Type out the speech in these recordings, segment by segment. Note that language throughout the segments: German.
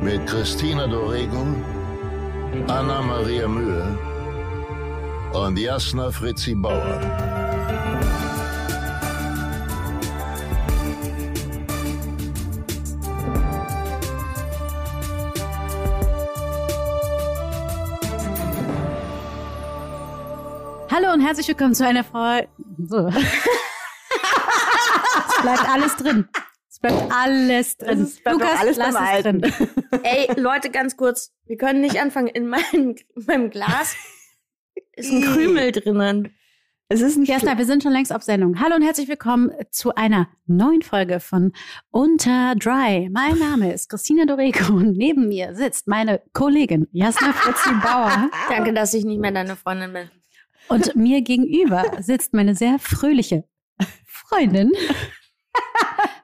mit Christina Dorego, Anna Maria Mühe und Jasna Fritzi Bauer. Hallo und herzlich willkommen zu einer Folge. So. es bleibt alles drin. Es bleibt alles drin. Es bleibt Lukas, alles lass es drin. Ey, Leute, ganz kurz. Wir können nicht anfangen. In meinem, in meinem Glas ist ein Krümel drinnen. Es ist ein Jasna, wir sind schon längst auf Sendung. Hallo und herzlich willkommen zu einer neuen Folge von Unter Dry. Mein Name ist Christina Doreko und neben mir sitzt meine Kollegin Jasna Fritzi Bauer. Danke, dass ich nicht mehr deine Freundin bin. Und mir gegenüber sitzt meine sehr fröhliche Freundin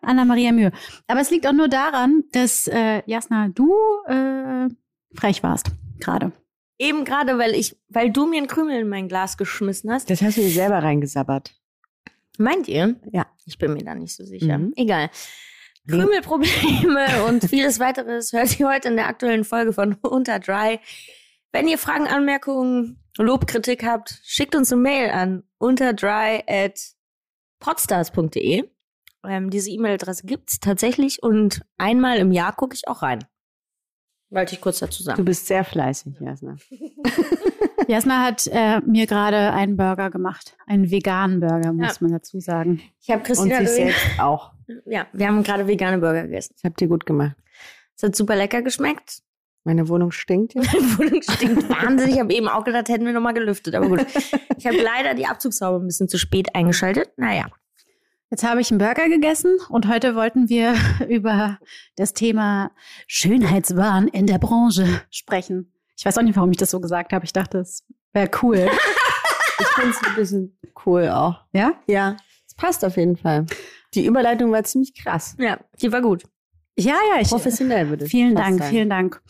Anna-Maria Mühe. Aber es liegt auch nur daran, dass äh, Jasna, du äh, frech warst gerade. Eben gerade, weil ich, weil du mir einen Krümel in mein Glas geschmissen hast. Das hast du dir selber reingesabbert. Meint ihr? Ja. Ich bin mir da nicht so sicher. Mhm. Egal. Krümelprobleme und vieles weiteres hört ihr heute in der aktuellen Folge von Unter Dry. Wenn ihr Fragen, Anmerkungen, Lob, Kritik habt, schickt uns eine Mail an unterdry at podstars.de. Ähm, diese E-Mail-Adresse gibt's tatsächlich und einmal im Jahr gucke ich auch rein. Wollte ich kurz dazu Du sagen. bist sehr fleißig, Jasna. Jasna hat äh, mir gerade einen Burger gemacht. Einen veganen Burger, muss Ja. man dazu sagen. Ich habe Und Christina sich übrigens- selbst auch. Ja, wir haben gerade vegane Burger gegessen. Das habt ihr gut gemacht. Es hat super lecker geschmeckt. Meine Wohnung stinkt jetzt. Meine Wohnung stinkt wahnsinnig. Ich habe eben auch gedacht, hätten wir nochmal gelüftet. Aber gut. Ich habe leider die Abzugshaube ein bisschen zu spät eingeschaltet. Naja. Jetzt habe ich einen Burger gegessen und heute wollten wir über das Thema Schönheitswahn in der Branche sprechen. Ich weiß auch nicht, warum ich das so gesagt habe. Ich dachte, es wäre cool. Ich finde es ein bisschen cool auch. ja? Ja, es passt auf jeden Fall. Die Überleitung war ziemlich krass. Ja, die war gut. Ja, ja, ich. Professionell würde ich Vielen fast Dank, sagen. vielen Dank.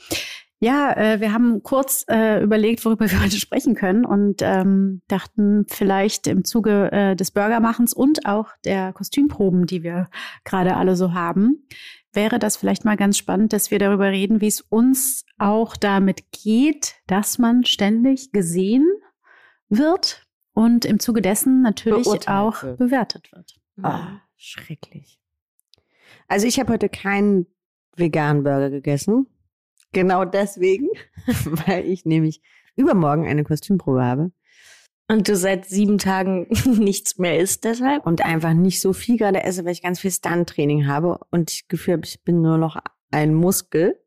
Ja, äh, wir haben kurz äh, überlegt, worüber wir heute sprechen können und ähm, dachten vielleicht im Zuge äh, des Burgermachens und auch der Kostümproben, die wir gerade alle so haben, wäre das vielleicht mal ganz spannend, dass wir darüber reden, wie es uns auch damit geht, dass man ständig gesehen wird und im Zuge dessen natürlich Beurteilt auch wird. bewertet wird. Ah, schrecklich. Also ich habe heute keinen veganen Burger gegessen. Genau deswegen, weil ich nämlich übermorgen eine Kostümprobe habe Und du seit sieben Tagen nichts mehr isst deshalb? und einfach nicht so viel gerade esse, weil ich ganz viel Stunt-Training habe und ich Gefühl habe, ich bin nur noch ein Muskel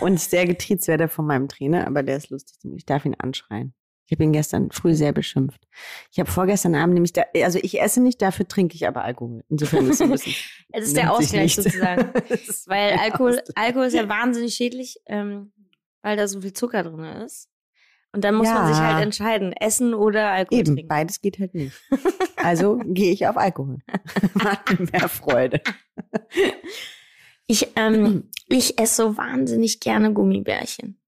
und ich sehr getriezt werde von meinem Trainer, aber der ist lustig. Ich darf ihn anschreien. Ich habe ihn gestern früh sehr beschimpft. Ich habe vorgestern Abend nämlich, da, also ich esse nicht, dafür trinke ich aber Alkohol. Insofern ist es ein bisschen Es ist der Ausgleich sozusagen. Weil Alkohol, Ausgleich. Alkohol ist ja wahnsinnig schädlich, ähm, weil da so viel Zucker drin ist. Und dann muss man Ja. sich halt entscheiden, Essen oder Alkohol Eben, trinken. beides geht halt nicht. Also gehe ich auf Alkohol. Macht mir mehr Freude. Ich, ähm, ich esse so wahnsinnig gerne Gummibärchen.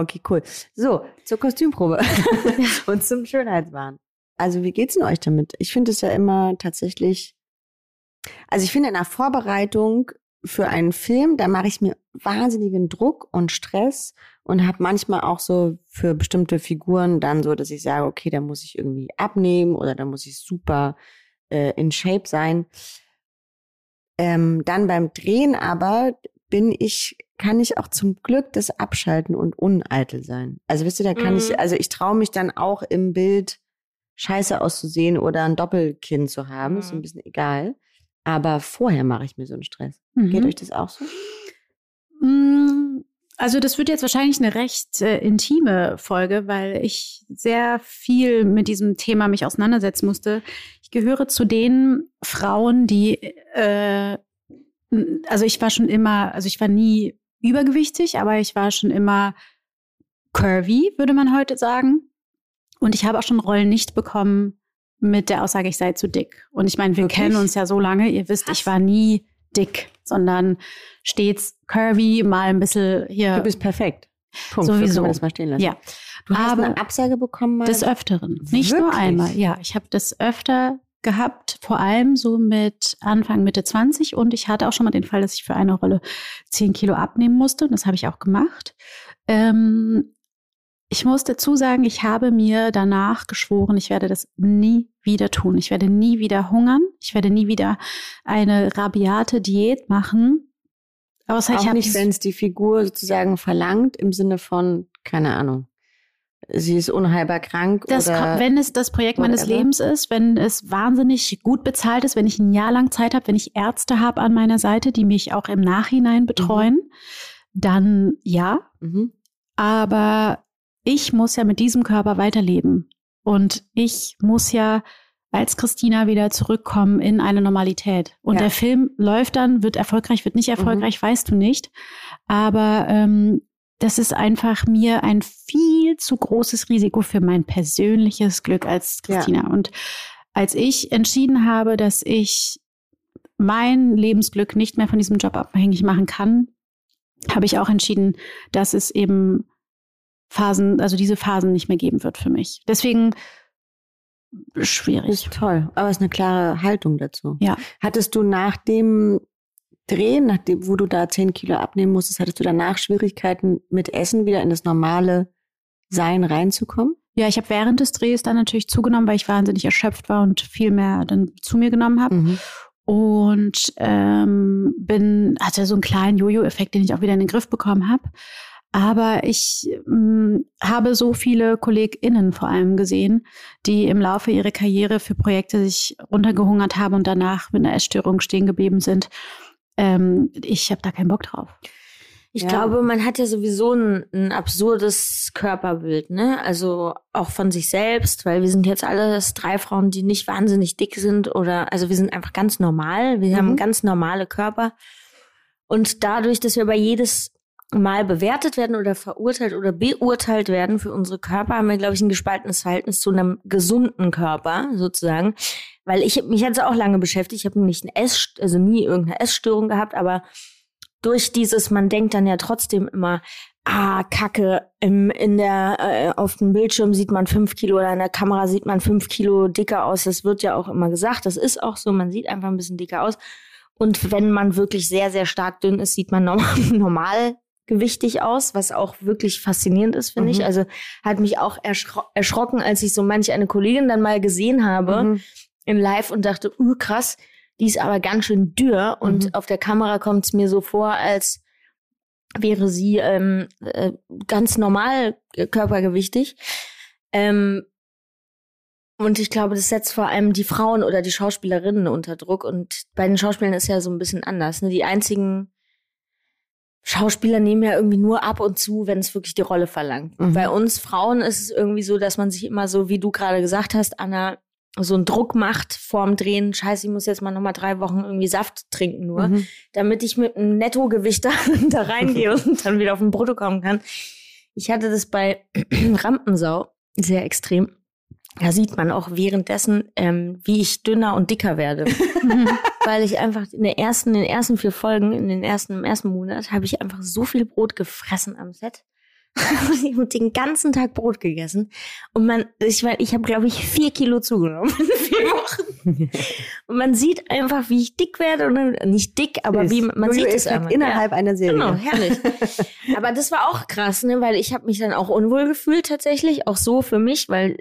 Okay, cool. So, zur Kostümprobe und zum Schönheitswahn. Also, wie geht's denn euch damit? Ich finde es ja immer tatsächlich, also ich finde in der Vorbereitung für einen Film, da mache ich mir wahnsinnigen Druck und Stress und habe manchmal auch so für bestimmte Figuren dann so, dass ich sage, okay, da muss ich irgendwie abnehmen oder da muss ich super äh, in Shape sein. Ähm, dann beim Drehen aber bin ich, kann ich auch zum Glück das abschalten und uneitel sein. Also wisst ihr, da kann Mhm. ich, also ich traue mich dann auch im Bild scheiße auszusehen oder ein Doppelkinn zu haben, ist so ein Mhm. bisschen egal. Aber vorher mache ich mir so einen Stress. Geht Mhm. euch das auch so? Mm, Also das wird jetzt wahrscheinlich eine recht äh, intime Folge, weil ich sehr viel mit diesem Thema mich auseinandersetzen musste. Ich gehöre zu den Frauen, die, äh, also ich war schon immer, also ich war nie übergewichtig, aber ich war schon immer curvy, würde man heute sagen. Und ich habe auch schon Rollen nicht bekommen mit der Aussage, ich sei zu dick. Und ich meine, wir Wirklich? kennen uns ja so lange. Ihr wisst, ich war nie dick, sondern stets curvy, mal ein bisschen hier. Du bist perfekt. Punkt. So Sowieso. das mal stehen lassen. ja, Du hast Aber eine Absage bekommen mal? des Öfteren. Nicht nur Wirklich? einmal. Ja, ich habe das öfter gehabt, vor allem so mit Anfang, Mitte 20. Und ich hatte auch schon mal den Fall, dass ich für eine Rolle 10 Kilo abnehmen musste. Und das habe ich auch gemacht. Ähm, ich muss dazu sagen, ich habe mir danach geschworen, ich werde das nie wieder tun. Ich werde nie wieder hungern. Ich werde nie wieder eine rabiate Diät machen. Außer auch ich nicht, wenn es die Figur sozusagen verlangt, im Sinne von, keine Ahnung, sie ist unheilbar krank Das oder kommt, wenn es das Projekt meines whatever. Lebens ist, wenn es wahnsinnig gut bezahlt ist, wenn ich ein Jahr lang Zeit habe, wenn ich Ärzte habe an meiner Seite, die mich auch im Nachhinein betreuen, dann ja. Mhm. Aber ich muss ja mit diesem Körper weiterleben. Und ich muss ja als Christina wieder zurückkommen in eine Normalität. Und Ja. der Film läuft dann, wird erfolgreich, wird nicht erfolgreich, weißt du nicht. Aber ähm, das ist einfach mir ein viel zu großes Risiko für mein persönliches Glück als Ja. Christina. Und als ich entschieden habe, dass ich mein Lebensglück nicht mehr von diesem Job abhängig machen kann, habe ich auch entschieden, dass es eben Phasen, also diese Phasen nicht mehr geben wird für mich. Deswegen schwierig. Ist toll, aber es ist eine klare Haltung dazu. Ja. Hattest du nach dem Drehen, nachdem, wo du da 10 Kilo abnehmen musstest, hattest du danach Schwierigkeiten mit Essen wieder in das normale Sein reinzukommen? Ja, ich habe während des Drehs dann natürlich zugenommen, weil ich wahnsinnig erschöpft war und viel mehr dann zu mir genommen habe. Mhm. Und ähm, bin, hatte so einen kleinen Jojo-Effekt, den ich auch wieder in den Griff bekommen habe. Aber ich ähm, habe so viele KollegInnen vor allem gesehen, die im Laufe ihrer Karriere für Projekte sich runtergehungert haben und danach mit einer Essstörung stehen geblieben sind. Ähm, ich habe da keinen Bock drauf. Ich Ja. glaube, man hat ja sowieso ein, ein absurdes Körperbild, ne? Also auch von sich selbst, weil wir sind jetzt alles drei Frauen, die nicht wahnsinnig dick sind oder, also wir sind einfach ganz normal. Wir Mhm. haben ganz normale Körper. Und dadurch, dass wir aber jedes Mal bewertet werden oder verurteilt oder beurteilt werden für unsere Körper, haben wir, glaube ich, ein gespaltenes Verhältnis zu einem gesunden Körper sozusagen. Weil ich mich es auch lange beschäftigt. Ich habe nicht eine Ess, also nie irgendeine Essstörung gehabt, aber durch dieses, man denkt dann ja trotzdem immer, ah, Kacke, im, in der, äh, auf dem Bildschirm sieht man fünf Kilo oder in der Kamera sieht man fünf Kilo dicker aus. Das wird ja auch immer gesagt. Das ist auch so. Man sieht einfach ein bisschen dicker aus. Und wenn man wirklich sehr, sehr stark dünn ist, sieht man normal, normalgewichtig aus, was auch wirklich faszinierend ist, finde ich. Mhm. Also hat mich auch erschro erschrocken, als ich so manch eine Kollegin dann mal gesehen habe Mhm. in Live und dachte, uh, krass, die ist aber ganz schön dürr und Mhm. auf der Kamera kommt es mir so vor, als wäre sie ähm, äh, ganz normal äh, körpergewichtig. Ähm, und ich glaube, das setzt vor allem die Frauen oder die Schauspielerinnen unter Druck. Und bei den Schauspielern ist ja so ein bisschen anders. Ne? Die einzigen Schauspieler nehmen ja irgendwie nur ab und zu, wenn es wirklich die Rolle verlangt. Mhm. Bei uns Frauen ist es irgendwie so, dass man sich immer so, wie du gerade gesagt hast, Anna, so einen Druck macht vorm Drehen. Scheiße, ich muss jetzt mal nochmal drei Wochen irgendwie Saft trinken nur, Mhm. damit ich mit einem Nettogewicht da, da reingehe und dann wieder auf den Brutto kommen kann. Ich hatte das bei Rampensau sehr extrem. Da sieht man auch währenddessen, ähm, wie ich dünner und dicker werde. Weil ich einfach in, der ersten, in den ersten vier Folgen, in den ersten, im ersten Monat, habe ich einfach so viel Brot gefressen am Set. ich habe den ganzen Tag Brot gegessen. Und man, ich ich habe, glaube ich, vier Kilo zugenommen in vier Wochen. Und man sieht einfach, wie ich dick werde. Und dann, nicht dick, aber wie man sieht es Jojo-Effekt einfach. innerhalb einer Serie. Genau, herrlich. Aber das war auch krass, ne, weil ich habe mich dann auch unwohl gefühlt tatsächlich, auch so für mich, weil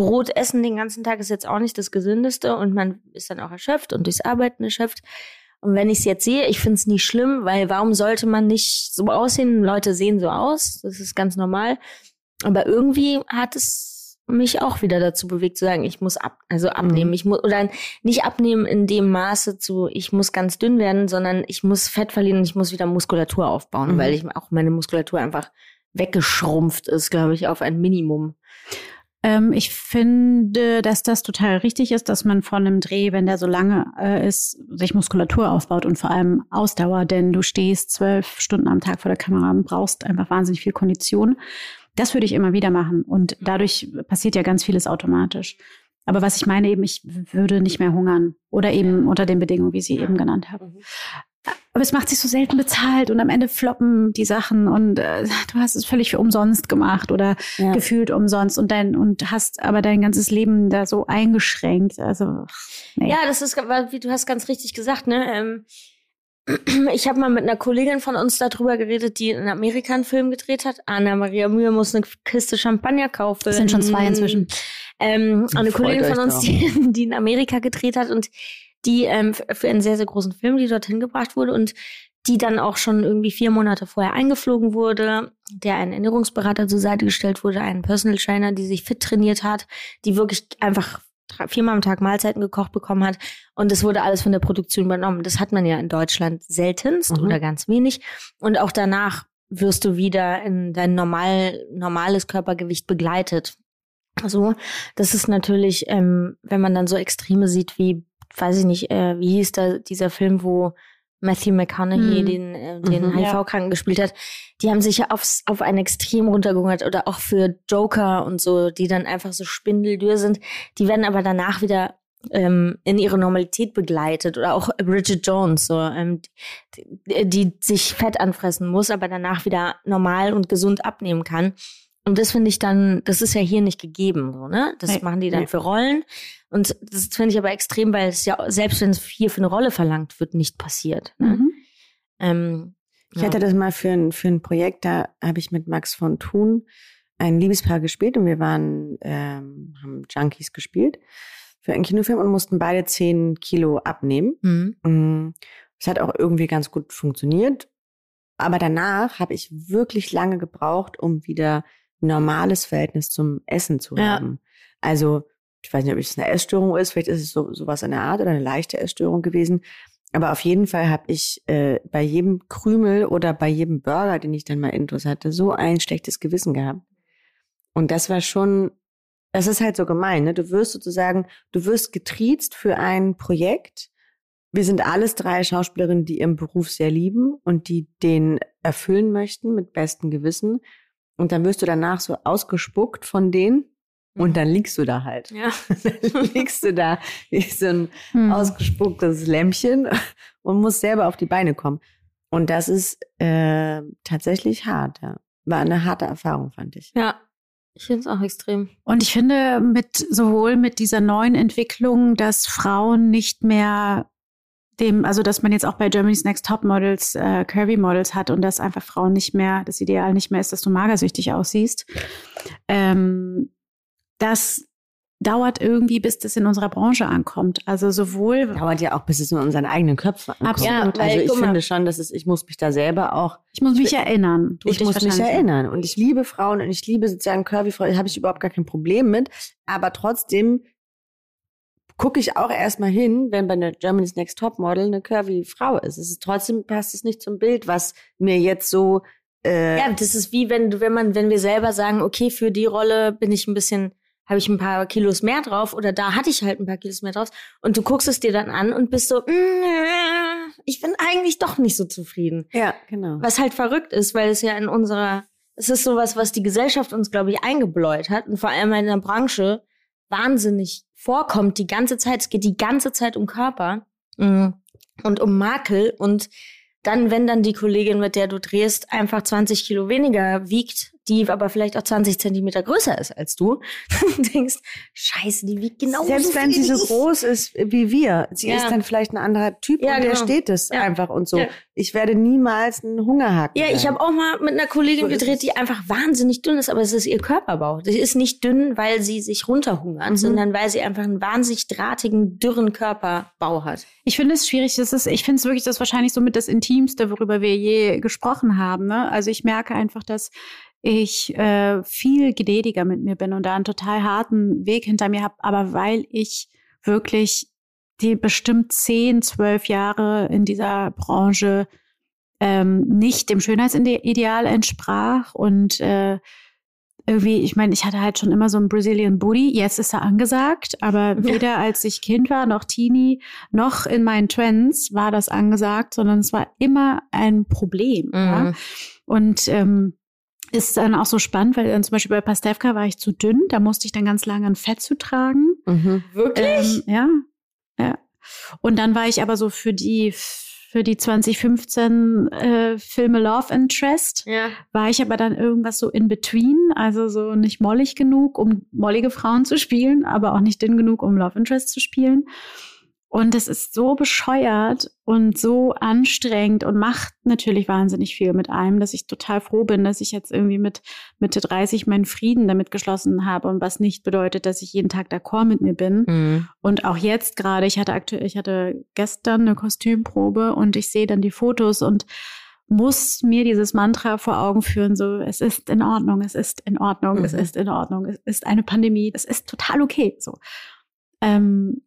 Brot essen den ganzen Tag ist jetzt auch nicht das Gesündeste und man ist dann auch erschöpft und durchs Arbeiten erschöpft. Und wenn ich es jetzt sehe, ich finde es nicht schlimm, weil warum sollte man nicht so aussehen? Leute sehen so aus, das ist ganz normal. Aber irgendwie hat es mich auch wieder dazu bewegt zu sagen, ich muss ab, also abnehmen. Mhm. Ich muss oder nicht abnehmen in dem Maße zu, ich muss ganz dünn werden, sondern ich muss Fett verlieren und ich muss wieder Muskulatur aufbauen, Mhm. weil ich auch meine Muskulatur einfach weggeschrumpft ist, glaube ich, auf ein Minimum. Ähm, ich finde, dass das total richtig ist, dass man von einem Dreh, wenn der so lange äh, ist, sich Muskulatur aufbaut und vor allem Ausdauer, denn du stehst zwölf Stunden am Tag vor der Kamera und brauchst einfach wahnsinnig viel Kondition. Das würde ich immer wieder machen und dadurch passiert ja ganz vieles automatisch. Aber was ich meine eben, ich würde nicht mehr hungern oder eben unter den Bedingungen, wie Sie eben genannt haben. Aber es macht sich so selten bezahlt und am Ende floppen die Sachen und äh, du hast es völlig für umsonst gemacht oder ja. gefühlt umsonst und dein und hast aber dein ganzes Leben da so eingeschränkt. Also nee. ja, das ist wie du hast ganz richtig gesagt, ne? Ähm, ich habe mal mit einer Kollegin von uns darüber geredet, die in Amerika einen Film gedreht hat. Anna Maria Mühe muss eine Kiste Champagner kaufen. Das sind schon zwei inzwischen. Ähm, eine Kollegin von uns, die, die in Amerika gedreht hat und die ähm, für einen sehr, sehr großen Film, die dorthin gebracht wurde und die dann auch schon irgendwie vier Monate vorher eingeflogen wurde, der ein Ernährungsberater zur Seite gestellt wurde, einen Personal Trainer, die sich fit trainiert hat, die wirklich einfach viermal am Tag Mahlzeiten gekocht bekommen hat. Und das wurde alles von der Produktion übernommen. Das hat man ja in Deutschland seltenst mhm. oder ganz wenig. Und auch danach wirst du wieder in dein normal, normales Körpergewicht begleitet. So, das ist natürlich, ähm, wenn man dann so Extreme sieht wie weiß ich nicht, äh, wie hieß da dieser Film, wo Matthew McConaughey mhm. den, äh, den mhm, HIV-Kranken ja. gespielt hat, die haben sich ja aufs, auf ein Extrem runtergehungert oder auch für Joker und so, die dann einfach so spindeldür sind. Die werden aber danach wieder ähm, in ihre Normalität begleitet oder auch Bridget Jones, so, ähm, die, die sich Fett anfressen muss, aber danach wieder normal und gesund abnehmen kann. Und das finde ich dann, das ist ja hier nicht gegeben, so, ne? Das nee, machen die dann nee. für Rollen. Und das finde ich aber extrem, weil es ja, selbst wenn es hier für eine Rolle verlangt wird, nicht passiert. Ne? Mhm. Ähm, ich ja. hatte das mal für ein, für ein Projekt, da habe ich mit Max von Thun ein Liebespaar gespielt und wir waren, ähm, haben Junkies gespielt für einen Kinofilm und mussten beide zehn Kilo abnehmen. Mhm. Mm, das hat auch irgendwie ganz gut funktioniert. Aber danach habe ich wirklich lange gebraucht, um wieder normales Verhältnis zum Essen zu ja. haben. Also, ich weiß nicht, ob es eine Essstörung ist, vielleicht ist es so sowas in der Art oder eine leichte Essstörung gewesen. Aber auf jeden Fall habe ich äh, bei jedem Krümel oder bei jedem Burger, den ich dann mal intus hatte, so ein schlechtes Gewissen gehabt. Und das war schon, das ist halt so gemein. Ne? Du wirst sozusagen, du wirst getriezt für ein Projekt. Wir sind alles drei Schauspielerinnen, die ihren Beruf sehr lieben und die den erfüllen möchten mit bestem Gewissen. Und dann wirst du danach so ausgespuckt von denen. Und dann liegst du da halt. Ja. dann liegst du da wie so ein hm. ausgespucktes Lämpchen und musst selber auf die Beine kommen. Und das ist äh, tatsächlich hart, ja. War eine harte Erfahrung, fand ich. Ja, ich finde es auch extrem. Und ich finde, mit sowohl mit dieser neuen Entwicklung, dass Frauen nicht mehr dem, also dass man jetzt auch bei Germany's Next Top Models äh, Curvy Models hat und dass einfach Frauen nicht mehr, das Ideal nicht mehr ist, dass du magersüchtig aussiehst. Ähm, das dauert irgendwie, bis das in unserer Branche ankommt. Also sowohl dauert ja auch, bis es in unseren eigenen Köpfen ankommt. Absolut. Ja, also ich finde schon, dass es, ich muss mich da selber auch. Ich muss mich erinnern. ich muss mich erinnern. Und ich liebe Frauen und ich liebe sozusagen Curvy Frauen. Da habe ich überhaupt gar kein Problem mit. Aber trotzdem gucke ich auch erstmal hin, wenn bei einer Germany's Next Top Model eine curvy Frau ist. Es ist trotzdem passt es nicht zum Bild, was mir jetzt so äh ja, das ist wie wenn wenn man wenn wir selber sagen, okay, für die Rolle bin ich ein bisschen habe ich ein paar Kilos mehr drauf oder da hatte ich halt ein paar Kilos mehr drauf und du guckst es dir dann an und bist so, mm, ich bin eigentlich doch nicht so zufrieden. Ja, genau. Was halt verrückt ist, weil es ja in unserer, es ist sowas, was die Gesellschaft uns, glaube ich, eingebläut hat und vor allem in der Branche wahnsinnig vorkommt die ganze Zeit. Es geht die ganze Zeit um Körper mm, und um Makel. Und dann, wenn dann die Kollegin, mit der du drehst, einfach 20 Kilo weniger wiegt, die aber vielleicht auch 20 Zentimeter größer ist als du, und denkst, scheiße, die wiegt genau Selbst wenn sie so groß ist wie wir, sie ja. ist dann vielleicht ein anderer Typ ja, und genau. der steht es ja. einfach und so. Ich werde niemals einen Hunger Ja, ich habe auch mal mit einer Kollegin so gedreht, die einfach wahnsinnig dünn ist, aber es ist ihr Körperbau. Sie ist nicht dünn, weil sie sich runterhungert, mhm. sondern weil sie einfach einen wahnsinnig drahtigen, dürren Körperbau hat. Ich finde es schwierig. Das ist, ich finde es wirklich das wahrscheinlich so mit das Intimste, worüber wir je gesprochen haben. Ne? Also ich merke einfach, dass ich äh, viel gnädiger mit mir bin und da einen total harten Weg hinter mir habe, aber weil ich wirklich die bestimmt zehn, zwölf Jahre in dieser Branche ähm, nicht dem Schönheitsideal entsprach und äh, irgendwie, ich meine, ich hatte halt schon immer so einen Brazilian Booty. Jetzt ist er angesagt, aber weder als ich Kind war, noch Teenie, noch in meinen Trends war das angesagt, sondern es war immer ein Problem. Mhm. Ja? Und ähm, ist dann auch so spannend, weil dann zum Beispiel bei Pastewka war ich zu dünn, da musste ich dann ganz lange ein Fett zu tragen. Mhm. Wirklich? Ähm, ja, ja. Und dann war ich aber so für die für die 2015 äh, Filme Love Interest ja. war ich aber dann irgendwas so in between, also so nicht mollig genug, um mollige Frauen zu spielen, aber auch nicht dünn genug, um Love Interest zu spielen. Und es ist so bescheuert und so anstrengend und macht natürlich wahnsinnig viel mit einem, dass ich total froh bin, dass ich jetzt irgendwie mit Mitte 30 meinen Frieden damit geschlossen habe und was nicht bedeutet, dass ich jeden Tag d'accord mit mir bin. Mhm. Und auch jetzt gerade, ich hatte aktuell, ich hatte gestern eine Kostümprobe und ich sehe dann die Fotos und muss mir dieses Mantra vor Augen führen, so, es ist in Ordnung, es ist in Ordnung, Mhm. es ist in Ordnung, es ist eine Pandemie, es ist total okay, so. Ähm,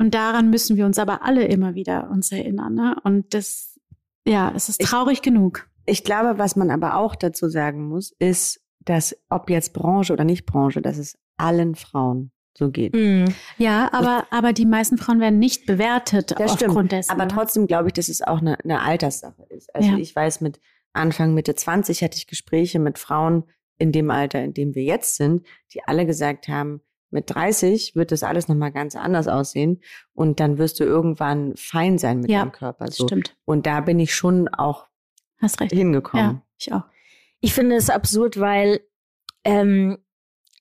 und daran müssen wir uns aber alle immer wieder uns erinnern, ne? Und das, ja, es ist Ich- traurig genug. Ich glaube, was man aber auch dazu sagen muss, ist, dass ob jetzt Branche oder nicht Branche, dass es allen Frauen so geht. Mhm. Ja, aber, aber die meisten Frauen werden nicht bewertet Das stimmt. aufgrund dessen. Aber ne? trotzdem glaube ich, dass es auch eine, eine Alterssache ist. Also Ja. ich weiß, mit Anfang, Mitte 20 hatte ich Gespräche mit Frauen in dem Alter, in dem wir jetzt sind, die alle gesagt haben, mit 30 wird das alles nochmal ganz anders aussehen und dann wirst du irgendwann fein sein mit Ja, deinem Körper. So. stimmt. Und da bin ich schon auch Hast recht. hingekommen. Ja, ich auch. Ich finde es absurd, weil ähm,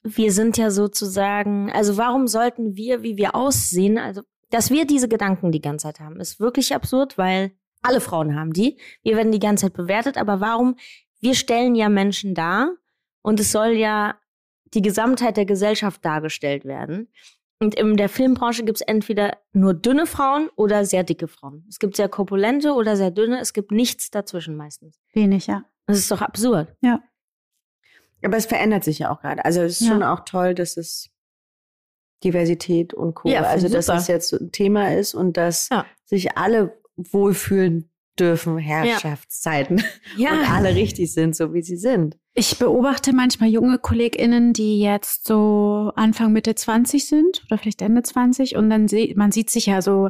wir sind ja sozusagen, also warum sollten wir, wie wir aussehen, also dass wir diese Gedanken die ganze Zeit haben, ist wirklich absurd, weil alle Frauen haben die. Wir werden die ganze Zeit bewertet, aber warum? Wir stellen ja Menschen dar und es soll ja die Gesamtheit der Gesellschaft dargestellt werden. Und in der Filmbranche gibt es entweder nur dünne Frauen oder sehr dicke Frauen. Es gibt sehr korpulente oder sehr dünne. Es gibt nichts dazwischen meistens. Wenig, ja. Das ist doch absurd. Aber es verändert sich ja auch gerade. Also es ist Ja. schon auch toll, dass es Diversität und Co. Ja, also dass super. es jetzt ein Thema ist und dass Ja. sich alle wohlfühlen dürfen, Herrschaftszeiten. Und alle richtig sind, so wie sie sind. Ich beobachte manchmal junge KollegInnen, die jetzt so Anfang, Mitte 20 sind oder vielleicht Ende 20 und dann sieht, man sieht sich ja so,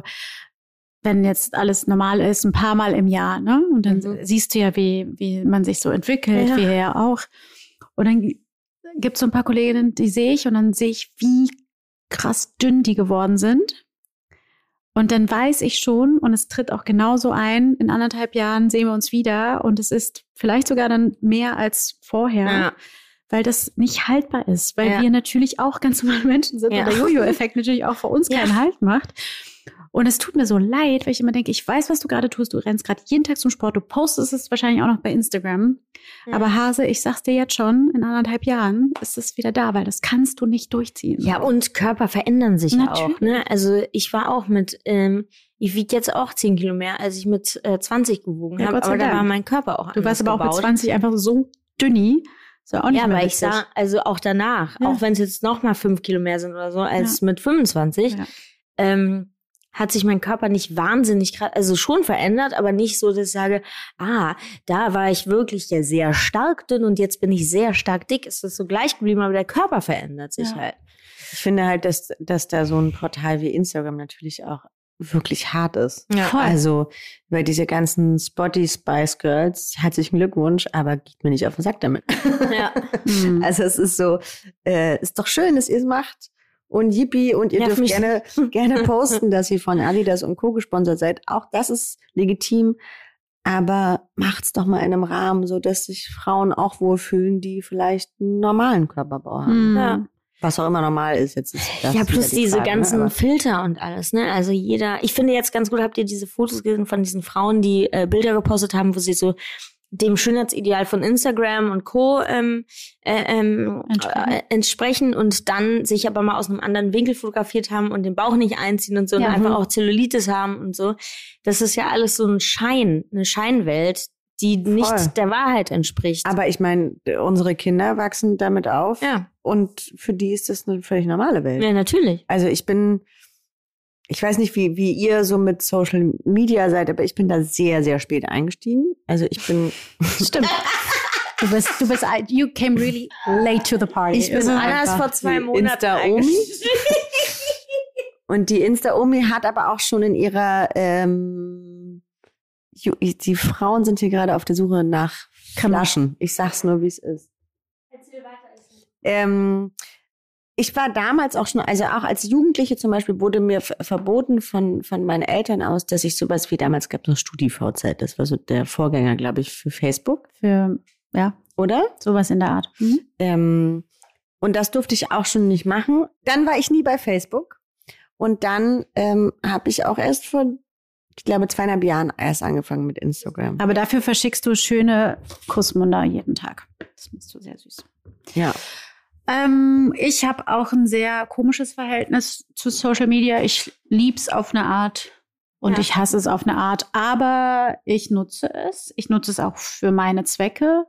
wenn jetzt alles normal ist, ein paar Mal im Jahr, ne? Und dann Mhm. siehst du ja, wie, wie man sich so entwickelt, Ja. wie er auch. Und dann gibt es so ein paar Kolleginnen, die sehe ich und dann sehe ich, wie krass dünn die geworden sind. Und dann weiß ich schon, und es tritt auch genauso ein, in anderthalb Jahren sehen wir uns wieder und es ist vielleicht sogar dann mehr als vorher, Ja. weil das nicht haltbar ist, weil Ja. wir natürlich auch ganz normale Menschen sind Ja. und der Jojo-Effekt natürlich auch für uns keinen Halt macht. Und es tut mir so leid, weil ich immer denke, ich weiß, was du gerade tust. Du rennst gerade jeden Tag zum Sport. Du postest es wahrscheinlich auch noch bei Instagram. Ja. Aber Hase, ich sag's dir jetzt schon, in anderthalb Jahren ist es wieder da, weil das kannst du nicht durchziehen. Ja, und Körper verändern sich ja auch. Natürlich. Ne? Also ich war auch mit, ähm, ich wiege jetzt auch 10 Kilo mehr, als ich mit äh, 20 gewogen Ja, habe. Aber da Dank. war mein Körper auch du warst aber auch mit gebaut. 20 einfach so dünni. Ja auch nicht Ja, aber ich sah, also auch danach, Ja. auch wenn es jetzt noch mal 5 Kilo mehr sind oder so, als mit 25, Ja. ähm, hat sich mein Körper nicht wahnsinnig gerade, also schon verändert, aber nicht so, dass ich sage, ah, da war ich wirklich ja sehr stark dünn und jetzt bin ich sehr stark dick. Ist so gleich geblieben, aber der Körper verändert sich Ja. halt. Ich finde halt, dass, dass da so ein Portal wie Instagram natürlich auch wirklich hart ist. Ja. Voll. Also, weil diese ganzen Spotty Spice Girls, herzlichen Glückwunsch, aber geht mir nicht auf den Sack damit. Ja. Also es ist so, äh, ist doch schön, dass ihr es macht. Und yippie, und ihr Ja, dürft gerne, gerne posten, dass ihr von Adidas und Co. gesponsert seid. Auch das ist legitim. Aber macht's doch mal in einem Rahmen, so dass sich Frauen auch wohlfühlen, die vielleicht einen normalen Körperbau haben. Mhm. Ja. Was auch immer normal ist. Jetzt ist das ja, plus die diese Frage, ne? ganzen Aber- Filter und alles, ne? Also jeder, ich finde jetzt ganz gut, habt ihr diese Fotos gesehen von diesen Frauen, die äh, Bilder gepostet haben, wo sie so dem Schönheitsideal von Instagram und Co. Ähm, äh, ähm, Entsprechen. äh, entsprechen und dann sich aber mal aus einem anderen Winkel fotografiert haben und den Bauch nicht einziehen und so Ja. und einfach auch Zellulitis haben und so. Das ist ja alles so ein Schein, eine Scheinwelt, die nicht Voll. der Wahrheit entspricht. Aber ich meine, unsere Kinder wachsen damit auf. ja, Und für die ist das eine völlig normale Welt. ja, natürlich. Also ich bin, ich weiß nicht, wie, wie ihr so mit Social Media seid, aber ich bin da sehr, sehr spät eingestiegen. Also ich bin, Stimmt. Du bist, du bist, you came really late to the party. Ich bin Also Anna ist einfach- vor zwei Monaten. Insta-Omi. eingestiegen. Und die Insta-Omi hat aber auch schon in ihrer, ähm, die Frauen sind hier gerade auf der Suche nach Flaschen. Ich sag's nur, wie es ist. Ähm, ich war damals auch schon, also auch als Jugendliche zum Beispiel wurde mir verboten von, von meinen Eltern aus, dass ich sowas wie damals gab es noch StudiVZ. Das war so der Vorgänger, glaube ich, für Facebook, Für, ja, oder? sowas in der Art. Mhm. Ähm, und das durfte ich auch schon nicht machen. Dann war ich nie bei Facebook. Und dann ähm, habe ich auch erst vor, ich glaube, zweieinhalb Jahren erst angefangen mit Instagram. Aber dafür verschickst du schöne Kussmunder jeden Tag. Das machst du sehr süß. Ja. Ähm, ich habe auch ein sehr komisches Verhältnis zu Social Media. Ich lieb's auf eine Art und Ja. ich hasse es auf eine Art, aber ich nutze es. Ich nutze es auch für meine Zwecke.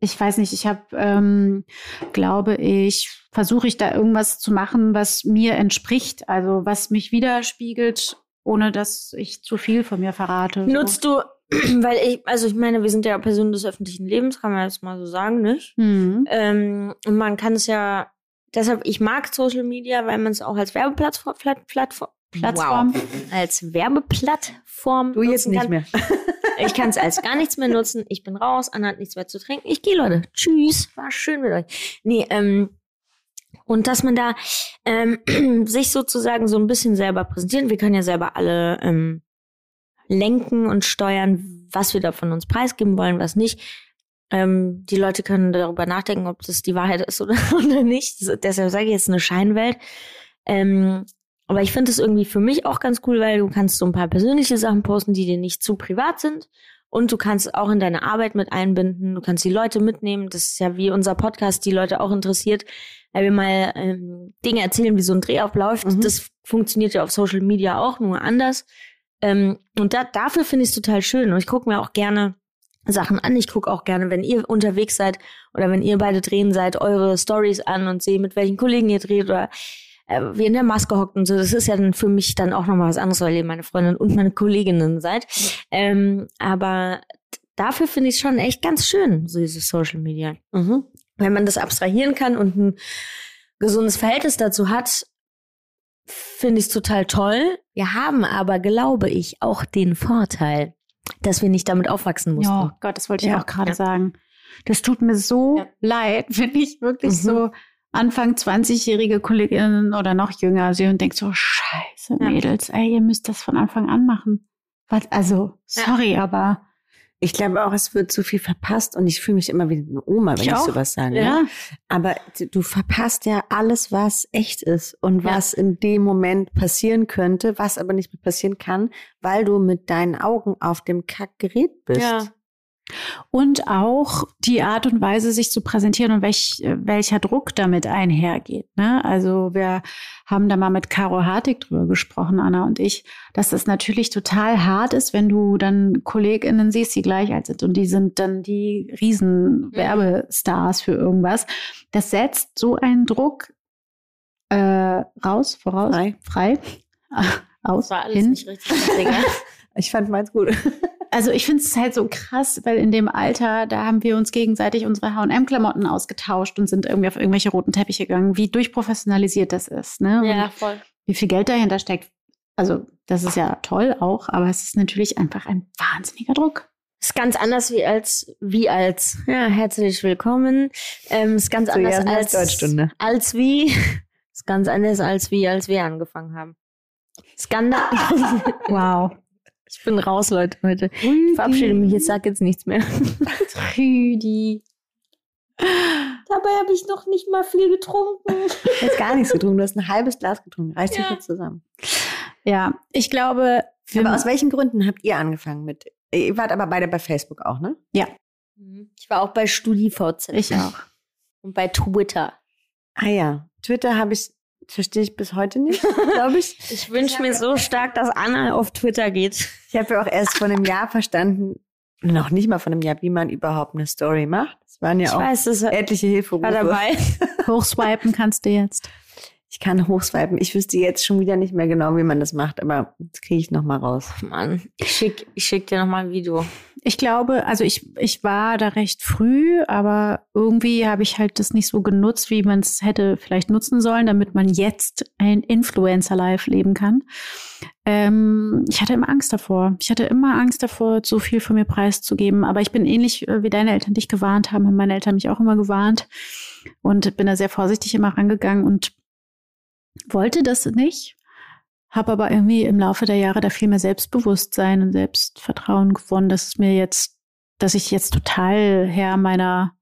Ich weiß nicht, ich habe, ähm, glaube ich, versuche ich da irgendwas zu machen, was mir entspricht, also was mich widerspiegelt, ohne dass ich zu viel von mir verrate. Nutzt du, weil ich, also ich meine, wir sind ja Personen des öffentlichen Lebens, kann man jetzt mal so sagen, nicht? Hm. Ähm, und man kann es ja, deshalb, ich mag Social Media, weil man es auch als Werbeplattform, Platt, Plattform. Wow. als Werbeplattform Du jetzt nicht kann. mehr. Ich kann es als gar nichts mehr nutzen. Ich bin raus, Anna hat nichts mehr zu trinken. Ich gehe, Leute. Tschüss. War schön mit euch. Nee, ähm, und dass man da ähm, sich sozusagen so ein bisschen selber präsentieren. Wir können ja selber alle ähm, lenken und steuern, was wir da von uns preisgeben wollen, was nicht. Ähm, die Leute können darüber nachdenken, ob das die Wahrheit ist oder, oder nicht. Das- Deshalb sage ich jetzt eine Scheinwelt. Ähm, aber ich finde es irgendwie für mich auch ganz cool, weil du kannst so ein paar persönliche Sachen posten, die dir nicht zu privat sind. Und du kannst auch in deine Arbeit mit einbinden. Du kannst die Leute mitnehmen. Das ist ja wie unser Podcast, die Leute auch interessiert, weil wir mal ähm, Dinge erzählen, wie so ein Dreh abläuft. Mhm. Das funktioniert ja auf Social Media auch, nur anders. Ähm, und da, dafür finde ich es total schön. Und ich gucke mir auch gerne Sachen an. Ich gucke auch gerne, wenn ihr unterwegs seid oder wenn ihr beide drehen seid, eure Stories an und sehe, mit welchen Kollegen ihr dreht oder äh, wie in der Maske hockt und so. Das ist ja dann für mich dann auch nochmal was anderes, weil ihr meine Freundin und meine Kolleginnen seid. Ähm, aber dafür finde ich es schon echt ganz schön, so dieses Social Media. Mhm. Wenn man das abstrahieren kann und ein gesundes Verhältnis dazu hat, finde ich es total toll. Wir haben aber, glaube ich, auch den Vorteil, dass wir nicht damit aufwachsen mussten. Ja, Gott, das wollte ich Ja. auch gerade Ja. sagen. Das tut mir so Ja. leid, wenn ich wirklich Mhm. so Anfang 20-jährige Kolleginnen oder noch jünger sehe und denke so, scheiße, Ja. Mädels, ey, ihr müsst das von Anfang an machen. Was, also, Ja. sorry, aber Ich glaube auch, es wird zu viel verpasst und ich fühle mich immer wie eine Oma, wenn Ich ich, sowas sage. ja, Aber du- du verpasst ja alles, was echt ist und Ja. was in dem Moment passieren könnte, was aber nicht mehr passieren kann, weil du mit deinen Augen auf dem Kackgerät bist. Ja. Und auch die Art und Weise, sich zu präsentieren und welch, welcher Druck damit einhergeht. Ne? Also wir haben da mal mit Caro Hartig drüber gesprochen, Anna und ich, dass das natürlich total hart ist, wenn du dann KollegInnen siehst, die gleich alt sind und die sind dann die riesen Werbestars für irgendwas. Das setzt so einen Druck äh, raus, voraus, Frei. frei, aus, Das war alles hin. nicht richtig. Ich fand meins gut. Also ich finde es halt so krass, weil in dem Alter, da haben wir uns gegenseitig unsere H&M-Klamotten ausgetauscht und sind irgendwie auf irgendwelche roten Teppiche gegangen, wie durchprofessionalisiert das ist, ne? ja, voll. wie viel Geld dahinter steckt. Also das ist ja toll auch, aber es ist natürlich einfach ein wahnsinniger Druck. Ist ganz anders wie als, wie als, ja, herzlich willkommen. Ähm, ist ganz So, anders ja, als, Deutschstunde. als wie, ist ganz anders als wie, als wir angefangen haben. Skandal. Wow. Ich bin raus, Leute, heute. Ich verabschiede mich, jetzt sag jetzt nichts mehr. Rüdi. Dabei habe ich noch nicht mal viel getrunken. Du hast gar nichts getrunken, du hast ein halbes Glas getrunken. Reißt dich Ja. jetzt zusammen. Ja, ich glaube, Aber aus welchen Gründen habt ihr angefangen mit? Ihr wart aber beide bei Facebook auch, ne? Ich war auch bei StudiVZ. ich auch. Und bei Twitter. Ah ja. Twitter habe ich, verstehe ich bis heute nicht, glaube ich. Ich wünsche mir so stark, dass Anna auf Twitter geht. Ich habe ja auch erst vor einem Jahr verstanden, noch nicht mal vor einem Jahr, wie man überhaupt eine Story macht. Es waren ja Ich auch weiß, das war etliche Hilferufe. dabei. Hochswipen kannst du jetzt. Ich kann hochswipen. Ich wüsste jetzt schon wieder nicht mehr genau, wie man das macht, aber das kriege ich noch mal raus. Mann, ich schick, ich schick dir nochmal ein Video. Ich glaube, also ich, ich war da recht früh, aber irgendwie habe ich halt das nicht so genutzt, wie man es hätte vielleicht nutzen sollen, damit man jetzt ein Influencer-Life leben kann. Ähm, ich hatte immer Angst davor. Ich hatte immer Angst davor, so viel von mir preiszugeben. Aber ich bin ähnlich, äh, wie deine Eltern dich gewarnt haben, haben meine Eltern mich auch immer gewarnt und bin da sehr vorsichtig immer rangegangen und wollte das nicht habe aber irgendwie im Laufe der Jahre da viel mehr Selbstbewusstsein und Selbstvertrauen gewonnen, dass es mir jetzt, dass ich jetzt total Herr meiner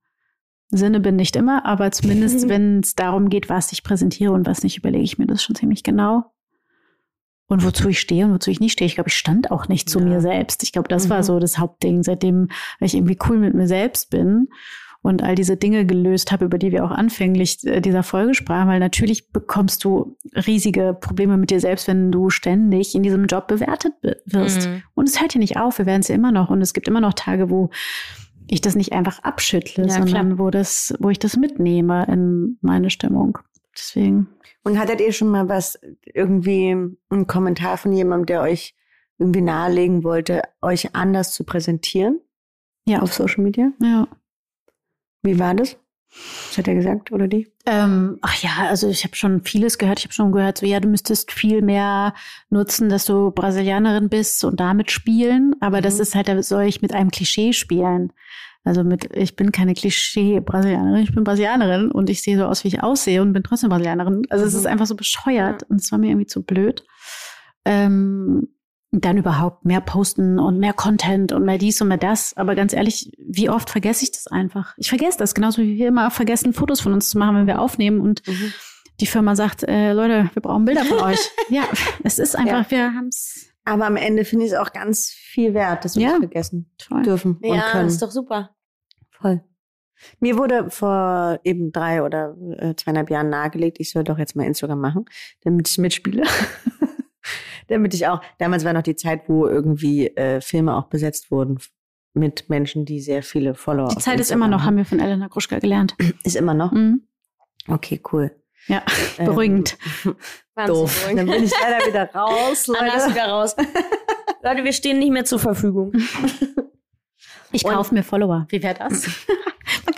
Sinne bin, nicht immer, aber zumindest, wenn es darum geht, was ich präsentiere und was nicht, überlege ich mir das schon ziemlich genau. Und wozu ich stehe und wozu ich nicht stehe. Ich glaube, ich stand auch nicht zu ja. mir selbst. Ich glaube, das mhm. war so das Hauptding, seitdem ich irgendwie cool mit mir selbst bin und all diese Dinge gelöst habe, über die wir auch anfänglich äh, dieser Folge sprachen, weil natürlich bekommst du riesige Probleme mit dir selbst, wenn du ständig in diesem Job bewertet wirst. Mhm. Und es hört ja nicht auf, wir werden es ja immer noch und es gibt immer noch Tage, wo ich das nicht einfach abschüttle, ja, sondern wo das, wo ich das mitnehme in meine Stimmung. Deswegen. Und hattet ihr schon mal was, irgendwie einen Kommentar von jemandem, der euch irgendwie nahelegen wollte, euch anders zu präsentieren? Ja. Auf Social Media? Ja. Wie war das? Was hat er gesagt oder die? Ähm, ach ja, also ich habe schon vieles gehört. Ich habe schon gehört, so ja, du müsstest viel mehr nutzen, dass du Brasilianerin bist und damit spielen. Aber mhm. das ist halt, da soll ich mit einem Klischee spielen. Also mit, ich bin keine Klischee-Brasilianerin, ich bin Brasilianerin und ich sehe so aus, wie ich aussehe und bin trotzdem Brasilianerin. Also mhm. es ist einfach so bescheuert und es war mir irgendwie zu blöd. Ähm, dann überhaupt mehr posten und mehr Content und mehr dies und mehr das. Aber ganz ehrlich, wie oft vergesse ich das einfach? Ich vergesse das, genauso wie wir immer vergessen, Fotos von uns zu machen, wenn wir aufnehmen und mhm. die Firma sagt, äh, Leute, wir brauchen Bilder von euch. ja, es ist einfach, ja. wir haben es. Aber am Ende finde ich es auch ganz viel wert, dass wir ja, vergessen Toll. dürfen und ja, können. ist doch super. Voll. Mir wurde vor eben drei oder äh, zweieinhalb Jahren nahegelegt, ich soll doch jetzt mal Instagram machen, damit ich mitspiele. damit ich auch, damals war noch die Zeit, wo irgendwie äh, Filme auch besetzt wurden mit Menschen, die sehr viele Follower Die Zeit ist immer noch, haben wir von Elena Gruschka gelernt. Ist immer noch? Mhm. Okay, cool. Ja, beruhigend. Ähm, doof. Dann bin ich leider wieder raus, Leute. Anna ist wieder raus. Leute, wir stehen nicht mehr zur Verfügung. Ich kaufe mir Follower. Wie wäre das?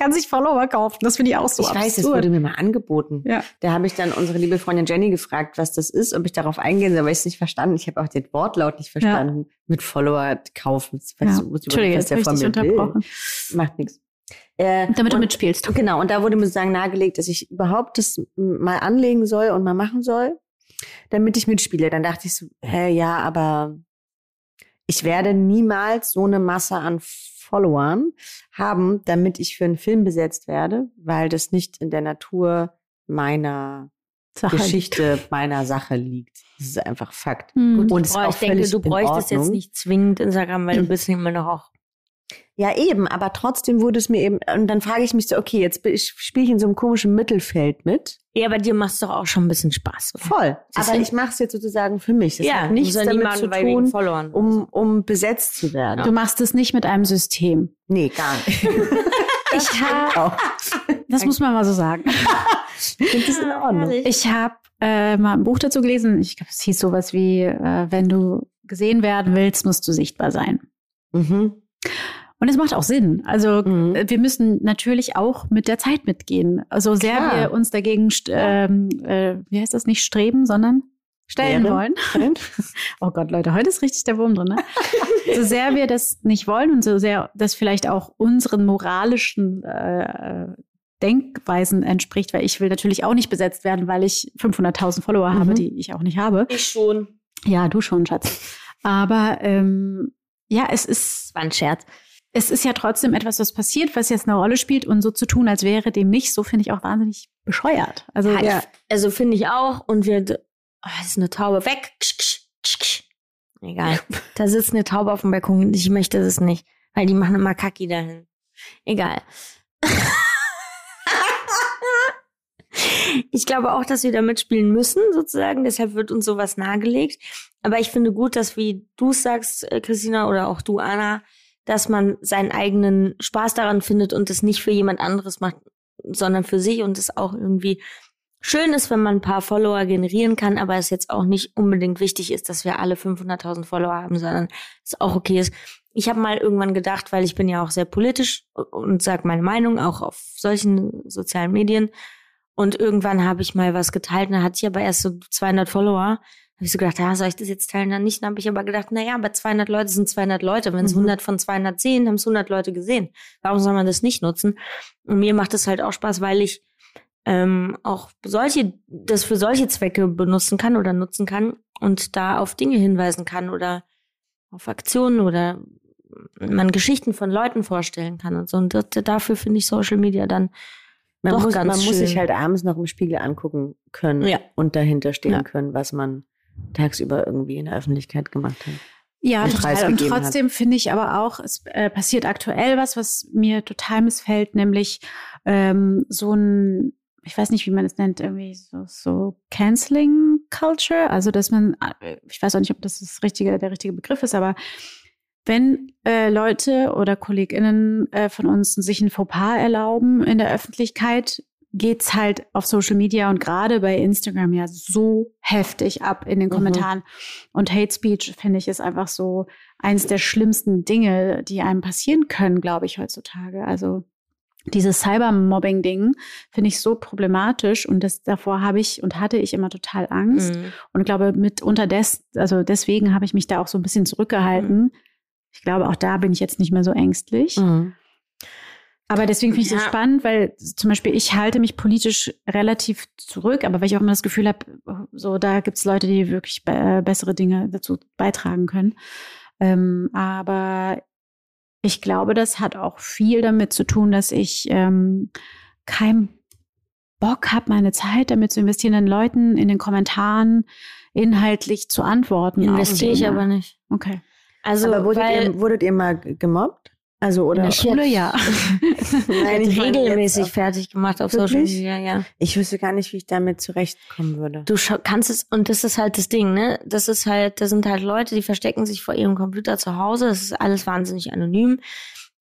Kann sich Follower kaufen. Das finde ich auch so Ich absurd. weiß, das wurde mir mal angeboten. Ja. Da habe ich dann unsere liebe Freundin Jenny gefragt, was das ist, ob ich darauf eingehen soll, weil ich es nicht verstanden. Ich habe auch den Wortlaut nicht verstanden. Ja. Mit Follower kaufen. Ja. Entschuldige, jetzt habe ich dich unterbrochen. Will. Macht nichts. Äh, Damit und, du mitspielst. Genau, und da wurde mir sozusagen nahegelegt, dass ich überhaupt das mal anlegen soll und mal machen soll, damit ich mitspiele. Dann dachte ich so, hä, ja, aber ich werde niemals so eine Masse an Followern haben, damit ich für einen Film besetzt werde, weil das nicht in der Natur meiner Sache Geschichte meiner Sache liegt. Das ist einfach Fakt. Hm. Und ich, ich denke, du bräuchtest jetzt nicht zwingend Instagram, weil du bist immer noch auch ja, eben, aber trotzdem wurde es mir eben, und dann frage ich mich so, okay, jetzt spiele ich in so einem komischen Mittelfeld mit. Ja, aber dir macht es doch auch schon ein bisschen Spaß. Oder? Voll. aber ich mache es jetzt sozusagen für mich. Das ja, hat nichts damit zu tun, um, um besetzt zu werden. Du machst es nicht mit einem System. Nee, gar nicht. ich habe, das muss man mal so sagen. ich finde das in Ordnung. Ich habe äh, mal ein Buch dazu gelesen. Ich glaube, es hieß sowas wie, äh, wenn du gesehen werden willst, musst du sichtbar sein. Mhm. Und es macht auch Sinn. Also mhm. Äh, wir müssen natürlich auch mit der Zeit mitgehen. Also sehr Klar. wir uns dagegen, ähm, äh, wie heißt das, nicht streben, sondern stellen Wäre. wollen. oh Gott, Leute, heute ist richtig der Wurm drin. Ne? so sehr wir das nicht wollen und so sehr das vielleicht auch unseren moralischen äh, Denkweisen entspricht, weil ich will natürlich auch nicht besetzt werden, weil ich 500.000 Follower mhm. habe, die ich auch nicht habe. Ich schon. Ja, du schon, Schatz. Aber ähm, ja, es ist. War ein Scherz es ist ja trotzdem etwas, was passiert, was jetzt eine Rolle spielt und so zu tun, als wäre dem nicht, so finde ich auch wahnsinnig bescheuert. Also, ja, also finde ich auch. Und wir, oh, ist eine Taube weg. Egal. Da sitzt eine Taube auf dem Balkon. Ich möchte das nicht, weil die machen immer Kacki dahin. Egal. ich glaube auch, dass wir da mitspielen müssen, sozusagen. Deshalb wird uns sowas nahegelegt. Aber ich finde gut, dass, wie du sagst, äh, Christina, oder auch du, Anna, dass man seinen eigenen Spaß daran findet und es nicht für jemand anderes macht, sondern für sich und es auch irgendwie schön ist, wenn man ein paar Follower generieren kann, aber es jetzt auch nicht unbedingt wichtig ist, dass wir alle 500.000 Follower haben, sondern es auch okay ist. Ich habe mal irgendwann gedacht, weil ich bin ja auch sehr politisch und sage meine Meinung auch auf solchen sozialen Medien. Und irgendwann habe ich mal was geteilt und da hatte ich aber erst so 200 Follower. Habe ich so gedacht, ja, soll ich das jetzt teilen? Dann nicht. Dann habe ich aber gedacht, na ja, aber 200 Leute sind 200 Leute. Wenn es mhm. 100 von 200 sehen, haben es 100 Leute gesehen. Warum soll man das nicht nutzen? Und mir macht es halt auch Spaß, weil ich ähm, auch solche, das für solche Zwecke benutzen kann oder nutzen kann und da auf Dinge hinweisen kann oder auf Aktionen oder man Geschichten von Leuten vorstellen kann und so. Und das, dafür finde ich Social Media dann man doch muss, ganz Man schön. muss sich halt abends noch im Spiegel angucken können Ja. und dahinter stehen Ja. können, was man tagsüber irgendwie in der Öffentlichkeit gemacht hat. Ja, total. Und hat. trotzdem finde ich aber auch, es äh, passiert aktuell was, was mir total missfällt, nämlich ähm, so ein, ich weiß nicht, wie man es nennt, irgendwie so, so Canceling Culture. Also, dass man, äh, ich weiß auch nicht, ob das, das richtige, der richtige Begriff ist, aber wenn äh, Leute oder KollegInnen äh, von uns sich ein Fauxpas erlauben in der Öffentlichkeit, geht's halt auf Social Media und gerade bei Instagram ja so heftig ab in den Mhm. Kommentaren. Und Hate Speech, finde ich, ist einfach so eins der schlimmsten Dinge, die einem passieren können, glaube ich, heutzutage. Also dieses Cybermobbing-Ding finde ich so problematisch und das davor habe ich und hatte ich immer total Angst. Mhm. Und ich glaube, mitunter des, also deswegen habe ich mich da auch so ein bisschen zurückgehalten. Ich glaube, auch da bin ich jetzt nicht mehr so ängstlich. Mhm. Aber deswegen finde ich das Ja. spannend, weil zum Beispiel ich halte mich politisch relativ zurück, aber weil ich auch immer das Gefühl habe, so da gibt es Leute, die wirklich be bessere Dinge dazu beitragen können. Ähm, aber ich glaube, das hat auch viel damit zu tun, dass ich ähm, keinen Bock habe, meine Zeit damit zu investieren, den Leuten in den Kommentaren inhaltlich zu antworten. Investiere ich aber nicht. Okay. Also, Aber wurdet weil ihr, wurdet ihr mal gemobbt? Also oder In der Schule ja. Nein, ich regelmäßig jetzt fertig gemacht auf Wirklich? Social Media, ja. Ich wüsste gar nicht, wie ich damit zurechtkommen würde. Du kannst es, und das ist halt das Ding, ne? Das ist halt, da sind halt Leute, die verstecken sich vor ihrem Computer zu Hause. Das ist alles wahnsinnig anonym.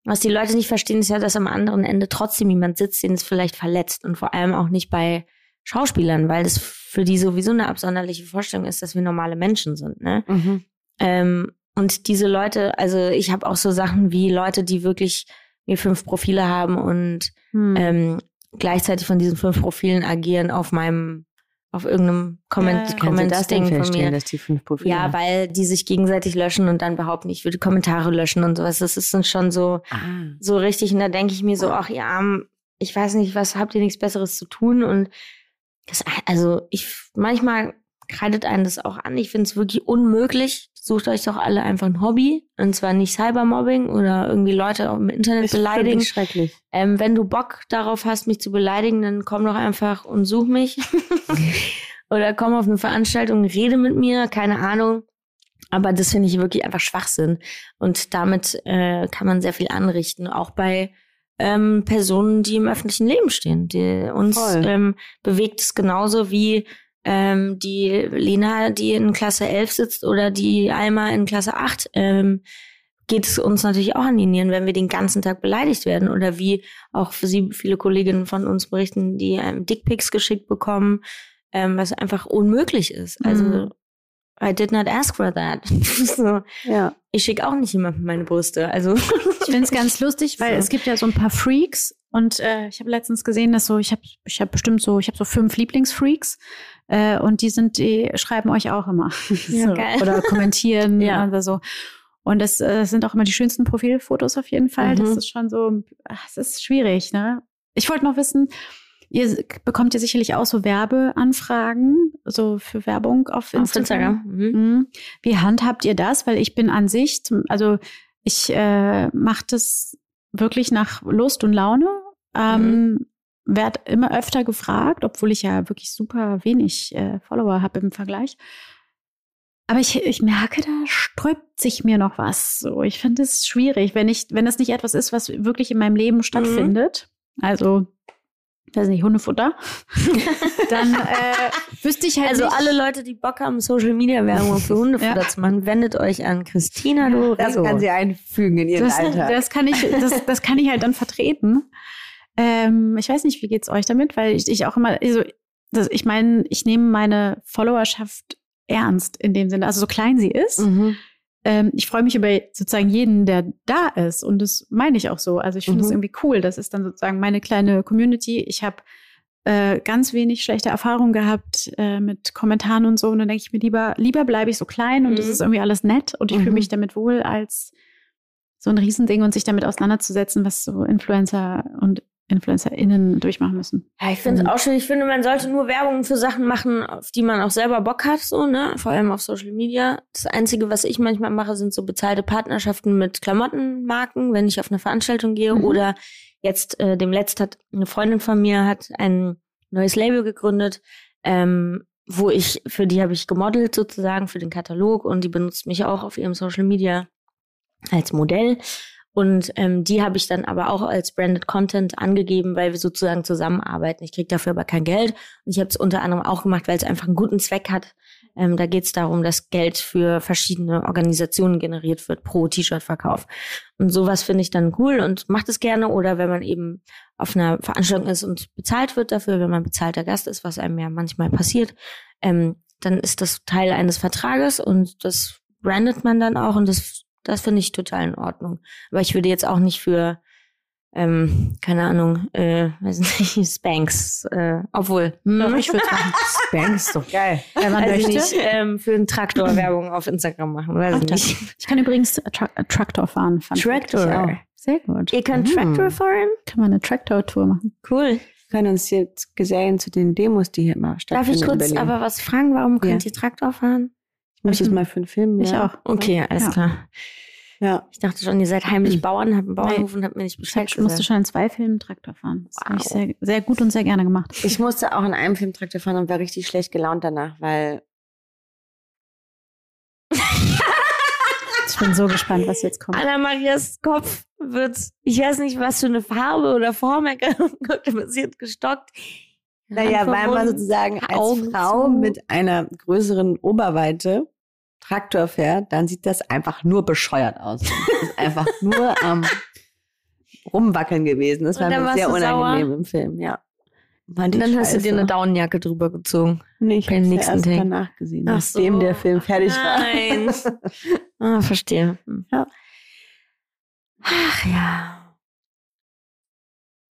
Was die Leute nicht verstehen, ist ja, dass am anderen Ende trotzdem jemand sitzt, den es vielleicht verletzt. Und vor allem auch nicht bei Schauspielern, weil das für die sowieso eine absonderliche Vorstellung ist, dass wir normale Menschen sind, ne? Mhm. Ähm, und diese Leute, also ich habe auch so Sachen wie Leute, die wirklich mir fünf Profile haben und Hm. ähm, gleichzeitig von diesen fünf Profilen agieren auf meinem, auf irgendeinem Comment, Ja, du das Comment-Ding von mir. dass die fünf Profile Ja, haben? weil die sich gegenseitig löschen und dann behaupten, ich würde Kommentare löschen und sowas. Das ist dann schon so, Ah. so richtig. Und da denke ich mir so, ach ihr Armen, ich weiß nicht, was habt ihr nichts Besseres zu tun? Und das, also ich, manchmal kreidet einen das auch an. Ich finde es wirklich unmöglich. Sucht euch doch alle einfach ein Hobby. Und zwar nicht Cybermobbing oder irgendwie Leute auch im Internet Ist beleidigen. schrecklich. Ähm, wenn du Bock darauf hast, mich zu beleidigen, dann komm doch einfach und such mich. Oder komm auf eine Veranstaltung, rede mit mir, keine Ahnung. Aber das finde ich wirklich einfach Schwachsinn. Und damit äh, kann man sehr viel anrichten, auch bei ähm, Personen, die im öffentlichen Leben stehen. Die, uns Voll. ähm, bewegt es genauso wie ähm, die Lena, die in Klasse 11 sitzt oder die Alma in Klasse 8. Ähm, geht es uns natürlich auch an die Nieren, wenn wir den ganzen Tag beleidigt werden. Oder wie auch für sie viele Kolleginnen von uns berichten, die ähm, Dickpics geschickt bekommen, ähm, was einfach unmöglich ist. Also Mhm. I did not ask for that. so, Ja. ich schicke auch nicht jemandem meine Brüste. Also Ich finde es ganz lustig, weil So. es gibt ja so ein paar Freaks und äh, ich habe letztens gesehen, dass so ich habe ich habe bestimmt so ich habe so fünf Lieblingsfreaks äh, und die sind die schreiben euch auch immer Ja, so, geil. oder kommentieren Ja. oder so. Und das äh, sind auch immer die schönsten Profilfotos auf jeden Fall. Das Mhm. ist schon so, es ist schwierig, ne? Ich wollte noch wissen, ihr bekommt ihr sicherlich auch so Werbeanfragen, so für Werbung auf Instagram. auf Instagram. Mhm. Mhm. Wie handhabt ihr das? Weil ich bin an sich, zum, also ich äh, mache das wirklich nach Lust und Laune. Ähm, Werd immer öfter gefragt, obwohl ich ja wirklich super wenig äh, Follower habe im Vergleich. Aber ich, ich merke, da sträubt sich mir noch was. So, ich finde es schwierig, wenn ich, wenn das nicht etwas ist, was wirklich in meinem Leben stattfindet. Also, ich weiß nicht, Hundefutter. dann äh, wüsste ich halt Also nicht. alle Leute, die Bock haben, Social Media Werbung für Hundefutter Ja. zu machen, wendet euch an Christina Das Lorenzo. kann sie einfügen in ihren das, Alltag. das kann ich, das, das kann ich halt dann vertreten. Ähm, ich weiß nicht, wie geht's euch damit, weil ich, ich auch immer, also das, ich meine, ich nehme meine Followerschaft ernst in dem Sinne, also so klein sie ist. Mhm. Ähm, ich freue mich über sozusagen jeden, der da ist. Und das meine ich auch so. Also ich finde es Mhm. irgendwie cool. Das ist dann sozusagen meine kleine Community. Ich habe äh, ganz wenig schlechte Erfahrungen gehabt äh, mit Kommentaren und so. Und dann denke ich mir lieber, lieber bleibe ich so klein und es Mhm. ist irgendwie alles nett und ich fühle Mhm. mich damit wohl, als so ein Riesending und sich damit auseinanderzusetzen, was so Influencer und InfluencerInnen durchmachen müssen. Ja, ich finde es auch schön. Ich finde, man sollte nur Werbung für Sachen machen, auf die man auch selber Bock hat, so, ne? Vor allem auf Social Media. Das Einzige, was ich manchmal mache, sind so bezahlte Partnerschaften mit Klamottenmarken, wenn ich auf eine Veranstaltung gehe. Mhm. Oder jetzt, äh, dem letzt hat eine Freundin von mir hat ein neues Label gegründet, ähm, wo ich, für die habe ich gemodelt sozusagen für den Katalog und die benutzt mich auch auf ihrem Social Media als Modell. Und ähm, die habe ich dann aber auch als Branded Content angegeben, weil wir sozusagen zusammenarbeiten. Ich kriege dafür aber kein Geld. Und ich habe es unter anderem auch gemacht, weil es einfach einen guten Zweck hat. Ähm, da geht es darum, dass Geld für verschiedene Organisationen generiert wird pro T-Shirt-Verkauf. Und sowas finde ich dann cool und macht es gerne. Oder wenn man eben auf einer Veranstaltung ist und bezahlt wird dafür, wenn man bezahlter Gast ist, was einem ja manchmal passiert, ähm, dann ist das Teil eines Vertrages und das brandet man dann auch und das, das finde ich total in Ordnung. Aber ich würde jetzt auch nicht für, ähm, keine Ahnung, äh, weiß nicht, Spanks, äh, obwohl, hm, Doch, ich würde es machen. Spank ist doch geil. Wenn man also möchte. nicht ähm, für einen Traktor Werbung auf Instagram machen, weiß Ach, ich nicht. Ich kann übrigens Tra Traktor fahren. Traktor. Ich auch. Sehr gut. Ihr könnt Mhm. Traktor fahren? Kann man eine Traktor-Tour machen. Cool. Wir können uns jetzt gesellen zu den Demos, die hier immer Darf stattfinden. ich in kurz aber was fragen? Warum könnt Ja. ihr Traktor fahren? Ich muss es mal für einen Film. Ich ja. auch. Okay, alles Ja. klar. Ja. Ich dachte schon, ihr seid heimlich Bauern, habt einen Bauernhof und habt mir nicht Ich Bescheid musste gesagt. schon in zwei Filmen Traktor fahren. Das habe ich Wow. sehr, sehr gut und sehr gerne gemacht. Ich musste auch in einem Film Traktor fahren und war richtig schlecht gelaunt danach, weil Ich bin so gespannt, was jetzt kommt. Anna-Marias Kopf wird, ich weiß nicht, was für eine Farbe oder Form er passiert gestockt. Naja, weil man sozusagen als Augen Frau zu. mit einer größeren Oberweite Traktor fährt, dann sieht das einfach nur bescheuert aus. Das ist einfach nur am Rumwackeln gewesen. Das war mir sehr unangenehm sauer? im Film, ja. Und dann hast du dir eine Daunenjacke drüber gezogen. Nee, ich nächsten erst Take. danach gesehen, Ach nachdem so. der Film fertig Nein. war. Ah, verstehe. Ja. Ach ja.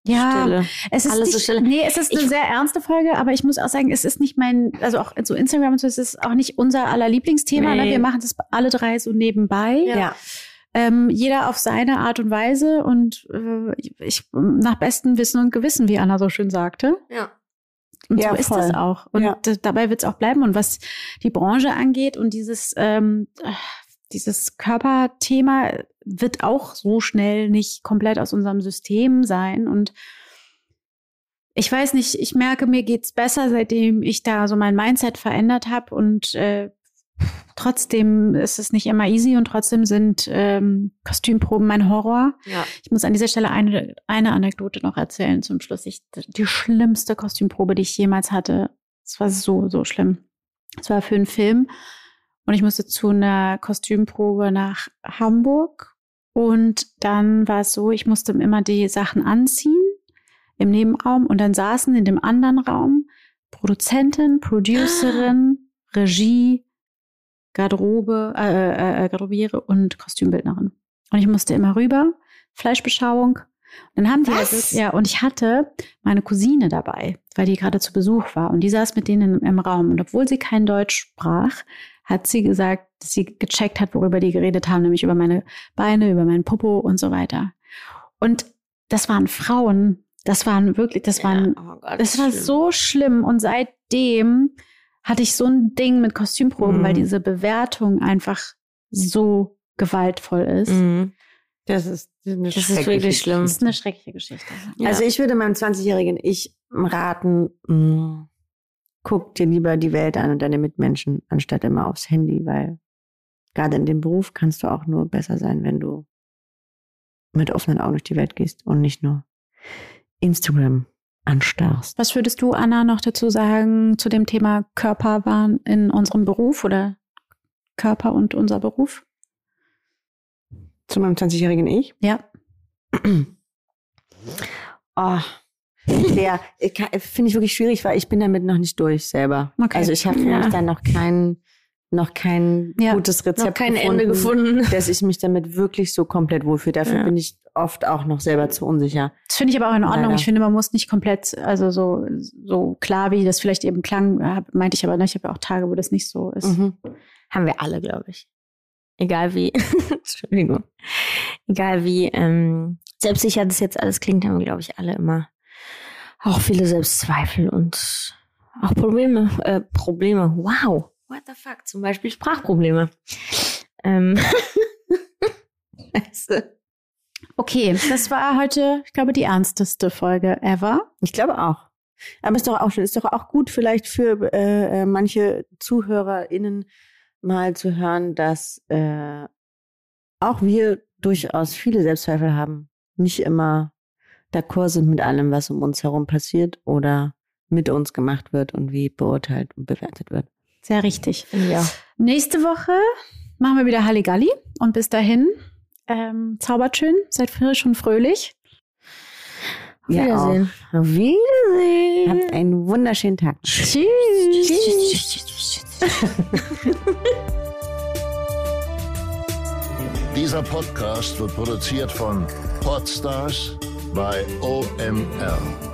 Ja, Stille. es ist Alles so nicht, still. nee, es ist eine Ich- sehr ernste Folge, aber ich muss auch sagen, es ist nicht mein, also auch so Instagram und so, es ist auch nicht unser aller Lieblingsthema. Ne? Nee. Wir machen das alle drei so nebenbei. Ja. ja. Ähm, jeder auf seine Art und Weise und äh, ich nach bestem Wissen und Gewissen, wie Anna so schön sagte. Ja. Und Ja, so ist voll. das auch. Und Ja. dabei wird es auch bleiben. Und was die Branche angeht und dieses, ähm, äh, dieses Körperthema wird auch so schnell nicht komplett aus unserem System sein. Und ich weiß nicht, ich merke, mir geht's besser, seitdem ich da so mein Mindset verändert habe. Und äh, trotzdem ist es nicht immer easy und trotzdem sind ähm, Kostümproben mein Horror. Ja. Ich muss an dieser Stelle eine, eine Anekdote noch erzählen zum Schluss. Ich, die schlimmste Kostümprobe, die ich jemals hatte. Es war so, so schlimm. Es war für einen Film und ich musste zu einer Kostümprobe nach Hamburg. Und dann war es so, ich musste immer die Sachen anziehen im Nebenraum und dann saßen in dem anderen Raum Produzentin, Producerin, Regie, Garderobe, äh, äh, Garderobiere und Kostümbildnerin. Und ich musste immer rüber, Fleischbeschauung. Und dann haben die Was? also, ja, und ich hatte meine Cousine dabei, weil die gerade zu Besuch war. Und die saß mit denen im, im Raum. Und obwohl sie kein Deutsch sprach, hat sie gesagt, dass sie gecheckt hat, worüber die geredet haben, nämlich über meine Beine, über meinen Popo und so weiter. Und das waren Frauen. Das waren wirklich, das waren oh Gott, das war schlimm. so schlimm und seitdem hatte ich so ein Ding mit Kostümproben, Mhm. weil diese Bewertung einfach so gewaltvoll ist. Mhm. Das ist, eine Das ist schreckliche wirklich schlimm. Das ist eine schreckliche Geschichte. Ja. Also ich würde meinem 20-jährigen Ich raten, mh, guck dir lieber die Welt an und deine Mitmenschen, anstatt immer aufs Handy, weil gerade in dem Beruf kannst du auch nur besser sein, wenn du mit offenen Augen durch die Welt gehst und nicht nur Instagram anstarrst. Was würdest du, Anna, noch dazu sagen zu dem Thema Körperwahn in unserem Beruf oder Körper und unser Beruf? Zu meinem 20-jährigen Ich? Ja. Oh, der äh, kann- finde ich wirklich schwierig, weil ich bin damit noch nicht durch selber. Okay. Also ich habe Ja. mich da noch kein, noch kein Ja. gutes Rezept Noch kein Ende gefunden. dass ich mich damit wirklich so komplett wohlfühle. Dafür Ja. bin ich oft auch noch selber zu unsicher. Das finde ich aber auch in Ordnung. Leider. Ich finde, man muss nicht komplett, also so, so klar, wie das vielleicht eben klang, meinte ich aber nicht. Ich habe ja auch Tage, wo das nicht so ist. Mhm. Haben wir alle, glaube ich. Egal wie, Entschuldigung. Egal wie ähm, selbstsicher das jetzt alles klingt, haben wir, glaube ich, alle immer auch viele Selbstzweifel und auch Probleme. Äh, Probleme. Wow. What the fuck? Zum Beispiel Sprachprobleme. Ähm. Okay, das war heute, ich glaube, die ernsteste Folge ever. Ich glaube auch. Aber ist doch auch schön, ist doch auch gut vielleicht für äh, äh, manche ZuhörerInnen mal zu hören, dass äh, auch wir durchaus viele Selbstzweifel haben. Nicht immer d'accord sind mit allem, was um uns herum passiert oder mit uns gemacht wird und wie beurteilt und bewertet wird. Sehr richtig. Ja. Nächste Woche machen wir wieder Halligalli und bis dahin ähm, zaubert schön, seid frisch und fröhlich. Auf Wiedersehen. Auch. Auf Wiedersehen. Habt einen wunderschönen Tag. Tschüss. Dieser Podcast wird produziert von Podstars bei OMR.